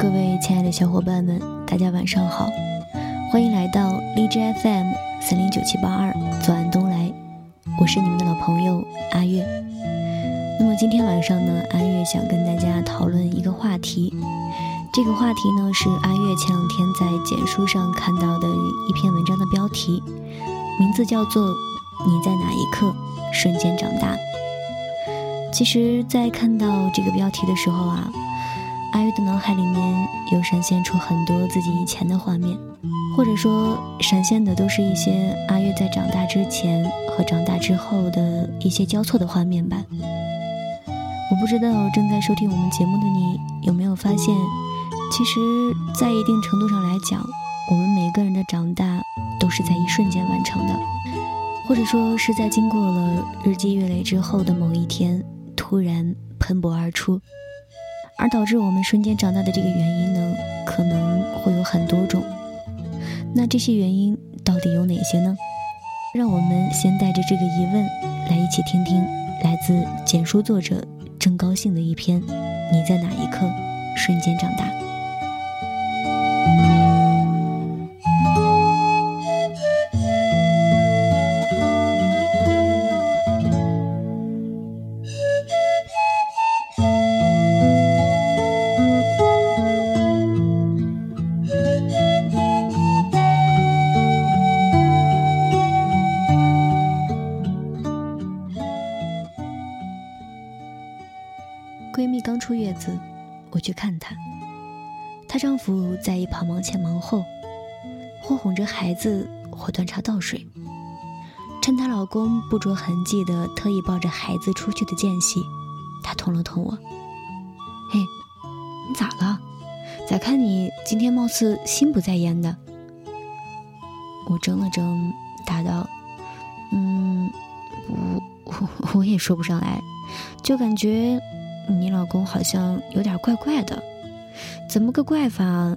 各位亲爱的小伙伴们，大家晚上好，欢迎来到荔枝 FM 三零九七八二左岸东来，我是你们的老朋友阿月。那么今天晚上呢，阿月想跟大家讨论一个话题，这个话题呢是阿月前两天在简书上看到的一篇文章的标题，名字叫做《你在哪一刻瞬间长大》。其实，在看到这个标题的时候啊。阿月的脑海里面又闪现出很多自己以前的画面，或者说闪现的都是一些阿月在长大之前和长大之后的一些交错的画面吧。我不知道正在收听我们节目的你有没有发现，其实，在一定程度上来讲，我们每个人的长大都是在一瞬间完成的，或者说是在经过了日积月累之后的某一天突然喷薄而出。而导致我们瞬间长大的这个原因呢，可能会有很多种。那这些原因到底有哪些呢？让我们先带着这个疑问来一起听听来自简书作者郑高兴的一篇《你在哪一刻瞬间长大》。忙前忙后，或哄着孩子，或端茶倒水。趁她老公不着痕迹的特意抱着孩子出去的间隙，她捅了捅我：“嘿，你咋了？咋看你今天貌似心不在焉的？”我怔了怔，答道：“嗯，我我我也说不上来，就感觉……”你老公好像有点怪怪的，怎么个怪法？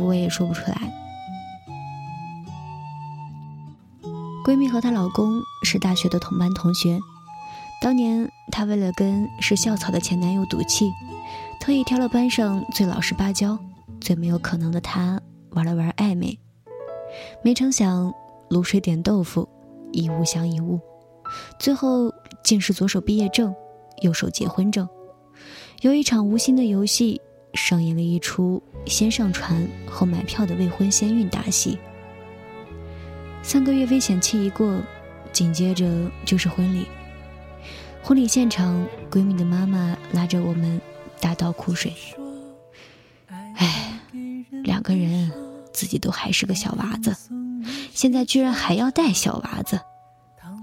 我也说不出来。闺蜜和她老公是大学的同班同学，当年她为了跟是校草的前男友赌气，特意挑了班上最老实巴交、最没有可能的他玩了玩暧昧，没成想卤水点豆腐，一物降一物，最后竟是左手毕业证，右手结婚证。有一场无心的游戏，上演了一出先上船后买票的未婚先孕大戏。三个月危险期一过，紧接着就是婚礼。婚礼现场，闺蜜的妈妈拉着我们大倒苦水。哎，两个人自己都还是个小娃子，现在居然还要带小娃子，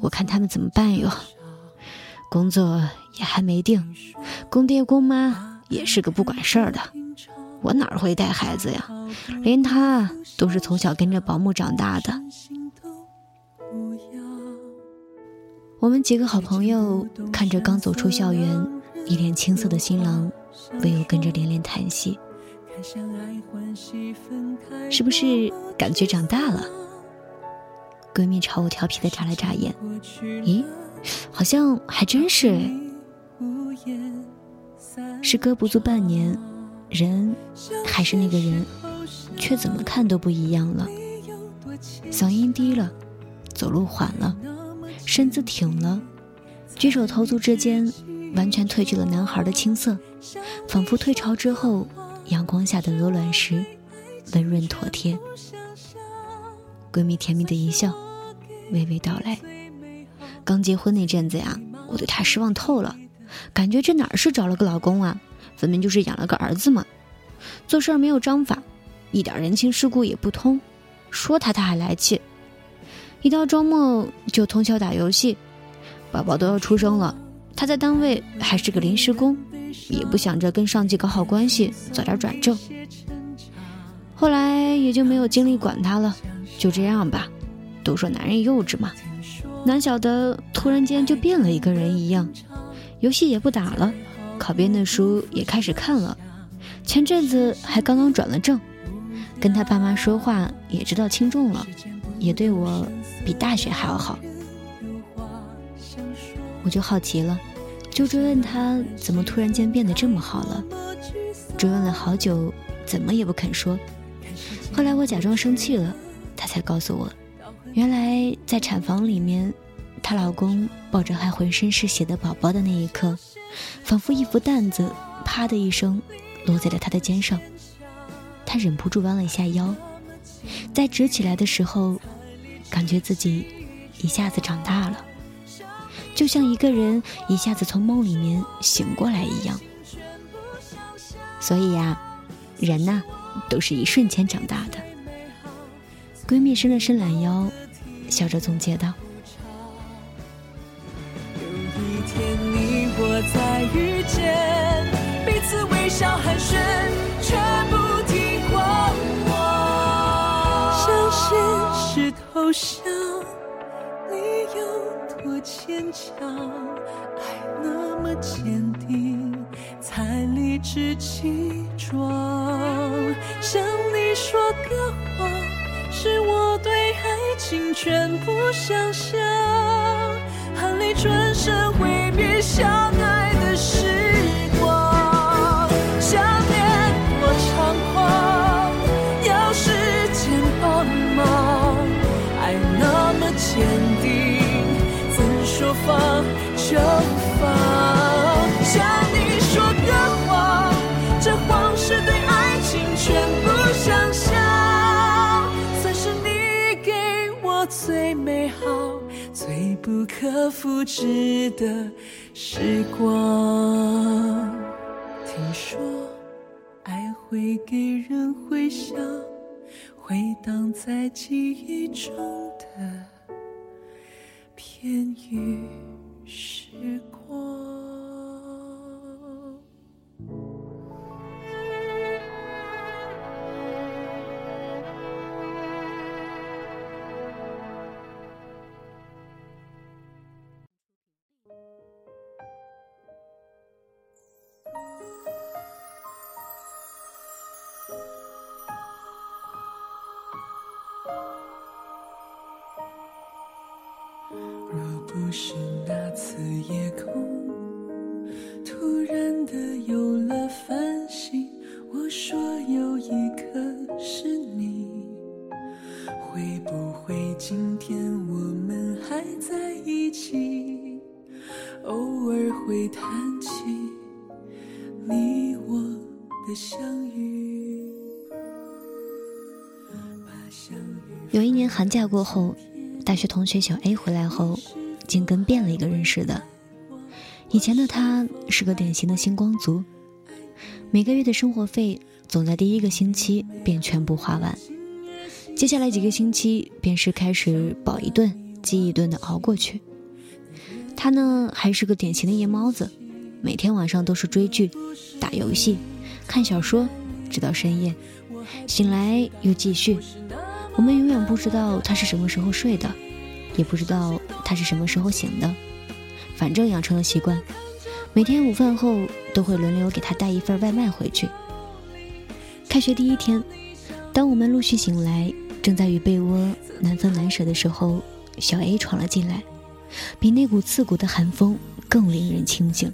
我看他们怎么办哟？工作也还没定，公爹公妈也是个不管事儿的，我哪会带孩子呀？连他都是从小跟着保姆长大的。我们几个好朋友看着刚走出校园、一脸青涩的新郎，唯有跟着连连叹息。是不是感觉长大了？闺蜜朝我调皮的眨了眨眼，咦？好像还真是，时隔不足半年，人还是那个人，却怎么看都不一样了。嗓音低了，走路缓了，身子挺了，举手投足之间完全褪去了男孩的青涩，仿佛退潮之后阳光下的鹅卵石，温润妥帖。闺蜜甜蜜的一笑，娓娓道来。刚结婚那阵子呀，我对他失望透了，感觉这哪是找了个老公啊，分明就是养了个儿子嘛。做事没有章法，一点人情世故也不通，说他他还来气。一到周末就通宵打游戏，宝宝都要出生了，他在单位还是个临时工，也不想着跟上级搞好关系，早点转正。后来也就没有精力管他了，就这样吧。都说男人幼稚嘛。难晓得突然间就变了一个人一样，游戏也不打了，考编的书也开始看了，前阵子还刚刚转了正，跟他爸妈说话也知道轻重了，也对我比大学还要好。我就好奇了，就追问他怎么突然间变得这么好了，追问了好久怎么也不肯说。后来我假装生气了，他才告诉我，原来在产房里面，她老公抱着还浑身是血的宝宝的那一刻，仿佛一副担子，啪的一声落在了她的肩上。她忍不住弯了一下腰，在直起来的时候，感觉自己一下子长大了，就像一个人一下子从梦里面醒过来一样。所以呀，人呐。都是一瞬间长大的。闺蜜伸了伸懒腰，笑着总结道：“强？爱那么坚定，才理直气壮。”向你说个谎，是我对爱情全部想象。含泪转身挥别相不可复制的时光。听说爱会给人回响，回荡在记忆中的片语时光。不是那次夜空突然的有了繁星，我说有一颗是你，会不会今天我们还在一起？偶尔会谈起你我的相遇。有一年寒假过后，大学同学小 A 回来后。竟跟变了一个人似的。以前的他是个典型的星光族，每个月的生活费总在第一个星期便全部花完，接下来几个星期便是开始饱一顿饥一顿的熬过去。他呢还是个典型的夜猫子，每天晚上都是追剧、打游戏、看小说，直到深夜，醒来又继续。我们永远不知道他是什么时候睡的。也不知道他是什么时候醒的，反正养成了习惯，每天午饭后都会轮流给他带一份外卖回去。开学第一天，当我们陆续醒来，正在与被窝难分难舍的时候，小 A 闯了进来，比那股刺骨的寒风更令人清醒。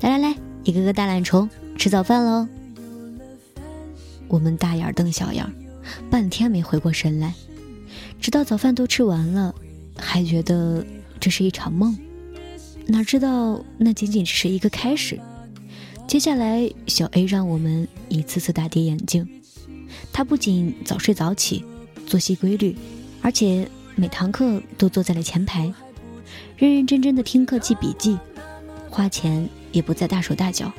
来来来，一个个大懒虫，吃早饭喽！我们大眼瞪小眼，半天没回过神来。直到早饭都吃完了，还觉得这是一场梦，哪知道那仅仅只是一个开始。接下来，小 A 让我们一次次大跌眼镜。他不仅早睡早起，作息规律，而且每堂课都坐在了前排，认认真真的听课记笔记，花钱也不再大手大脚。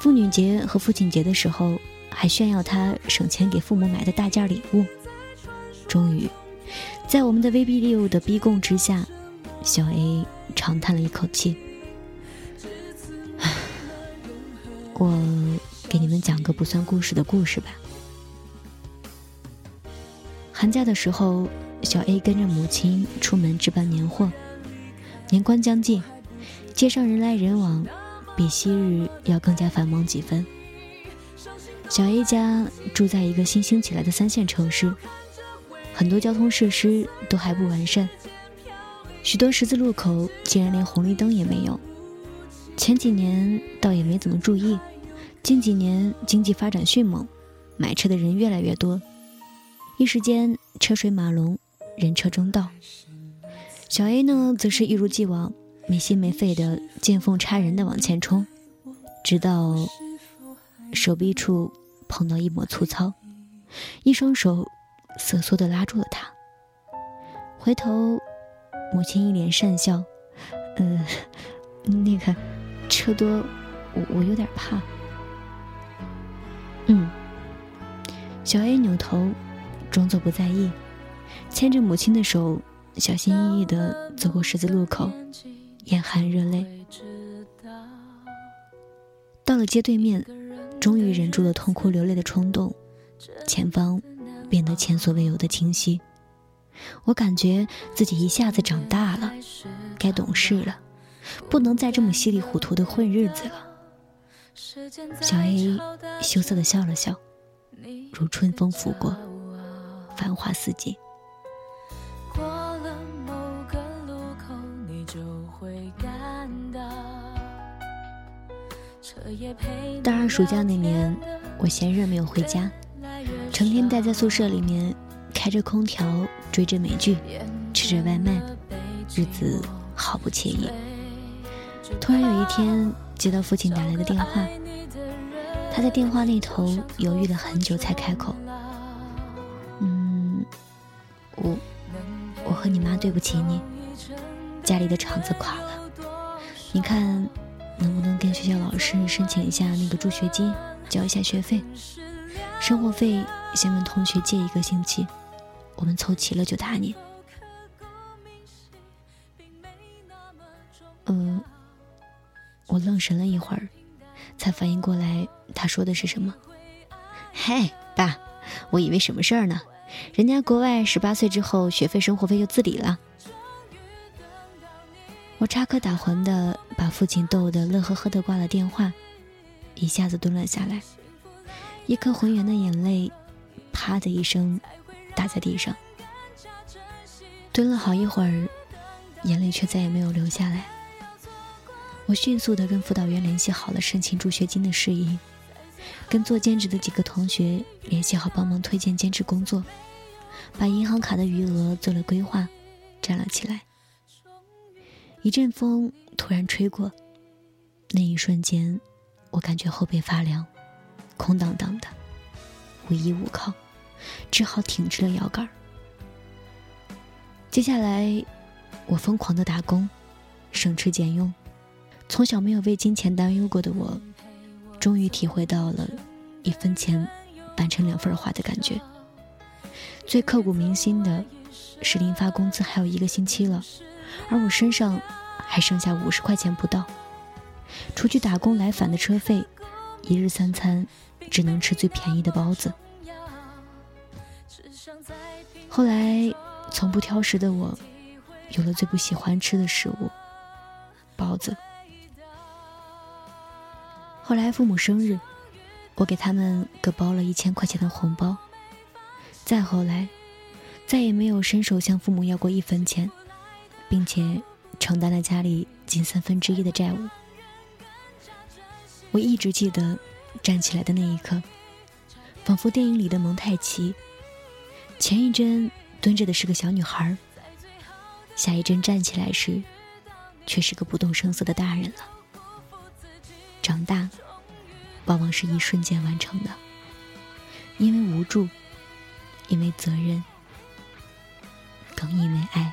妇女节和父亲节的时候，还炫耀他省钱给父母买的大件礼物。终于，在我们的威逼利诱的逼供之下，小 A 长叹了一口气。我给你们讲个不算故事的故事吧。寒假的时候，小 A 跟着母亲出门置办年货。年关将近，街上人来人往，比昔日要更加繁忙几分。小 A 家住在一个新兴起来的三线城市。很多交通设施都还不完善，许多十字路口竟然连红绿灯也没有。前几年倒也没怎么注意，近几年经济发展迅猛，买车的人越来越多，一时间车水马龙，人车争道。小 A 呢，则是一如既往，没心没肺的见缝插针的往前冲，直到手臂处碰到一抹粗糙，一双手瑟缩的拉住了他。回头，母亲一脸讪笑，呃，那个车多，我我有点怕。嗯，小 A 扭头，装作不在意，牵着母亲的手，小心翼翼地走过十字路口，眼含热泪。到了街对面，终于忍住了痛哭流泪的冲动，前方变得前所未有的清晰。我感觉自己一下子长大了，该懂事了，不能再这么稀里糊涂的混日子了。小 A 羞涩的笑了笑，如春风拂过，繁花似锦。大二暑假那年，我嫌热没有回家，成天待在宿舍里面，开着空调，追着美剧，吃着外卖，日子好不惬意。突然有一天。接到父亲打来的电话，他在电话那头犹豫了很久才开口：“嗯，我我和你妈对不起你，家里的厂子垮了，你看能不能跟学校老师申请一下那个助学金，交一下学费，生活费先问同学借一个星期，我们凑齐了就打你。”嗯。我愣神了一会儿，才反应过来他说的是什么。嘿，爸，我以为什么事儿呢？人家国外十八岁之后学费生活费就自理了。我插科打诨的把父亲逗得乐呵呵的挂了电话，一下子蹲了下来，一颗浑圆的眼泪，啪的一声打在地上。蹲了好一会儿，眼泪却再也没有流下来。我迅速地跟辅导员联系好了申请助学金的事宜，跟做兼职的几个同学联系好帮忙推荐兼职工作，把银行卡的余额做了规划，站了起来。一阵风突然吹过，那一瞬间，我感觉后背发凉，空荡荡的，无依无靠，只好挺直了腰杆。接下来，我疯狂的打工，省吃俭用。从小没有为金钱担忧过的我，终于体会到了一分钱掰成两份花的感觉。最刻骨铭心的是，临发工资还有一个星期了，而我身上还剩下五十块钱不到，除去打工来返的车费，一日三餐只能吃最便宜的包子。后来，从不挑食的我，有了最不喜欢吃的食物——包子。后来父母生日，我给他们各包了一千块钱的红包。再后来，再也没有伸手向父母要过一分钱，并且承担了家里近三分之一的债务。我一直记得站起来的那一刻，仿佛电影里的蒙太奇，前一帧蹲着的是个小女孩，下一帧站起来时，却是个不动声色的大人了。长大，往往是一瞬间完成的，因为无助，因为责任，更因为爱。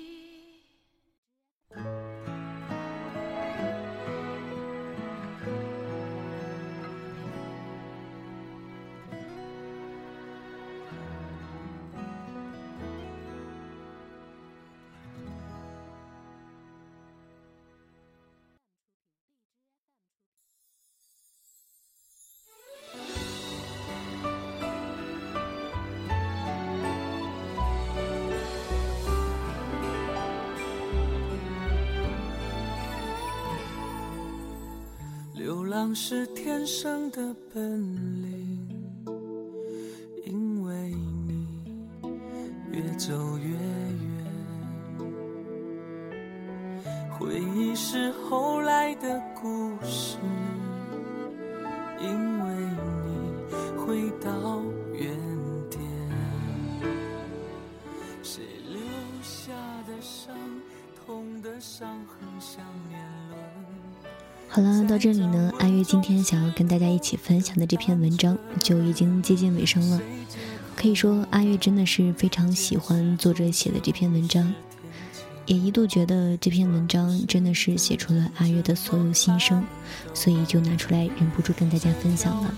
像是天生的本领，因为你越走越远。回忆是后来的故事，因为你回到原点。谁留下的伤，痛的伤痕像年轮。好了，到这里呢，阿月今天想要跟大家一起分享的这篇文章就已经接近尾声了。可以说，阿月真的是非常喜欢作者写的这篇文章，也一度觉得这篇文章真的是写出了阿月的所有心声，所以就拿出来忍不住跟大家分享了。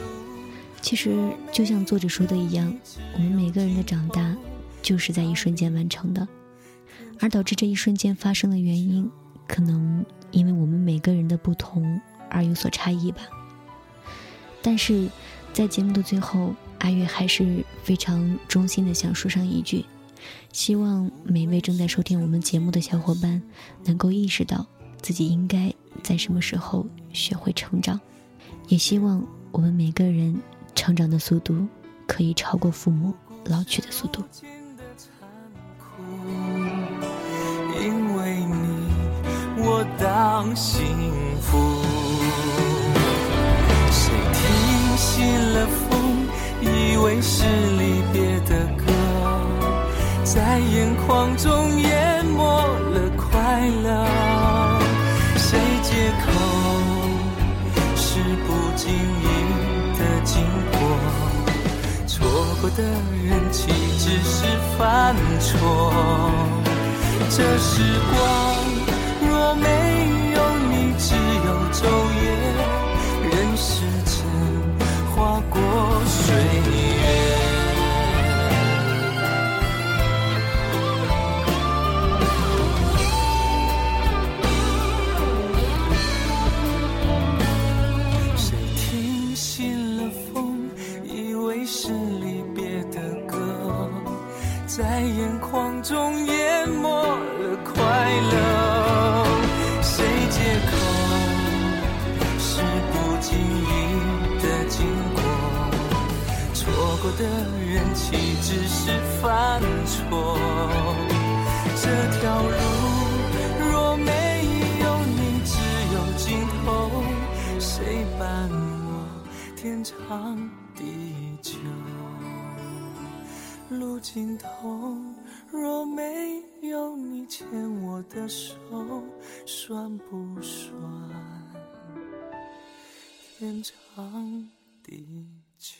其实，就像作者说的一样，我们每个人的长大就是在一瞬间完成的，而导致这一瞬间发生的原因，可能。因为我们每个人的不同而有所差异吧。但是，在节目的最后，阿月还是非常衷心的想说上一句：希望每位正在收听我们节目的小伙伴，能够意识到自己应该在什么时候学会成长，也希望我们每个人成长的速度可以超过父母老去的速度。我当幸福，谁听信了风，以为是离别的歌，在眼眶中淹没了快乐。谁借口是不经意的经过，错过的人岂只是犯错？这时光。没有你，只有昼夜，任时间划过岁的人岂只是犯错？这条路若没有你，只有尽头。谁伴我天长地久？路尽头若没有你牵我的手，算不算天长地秋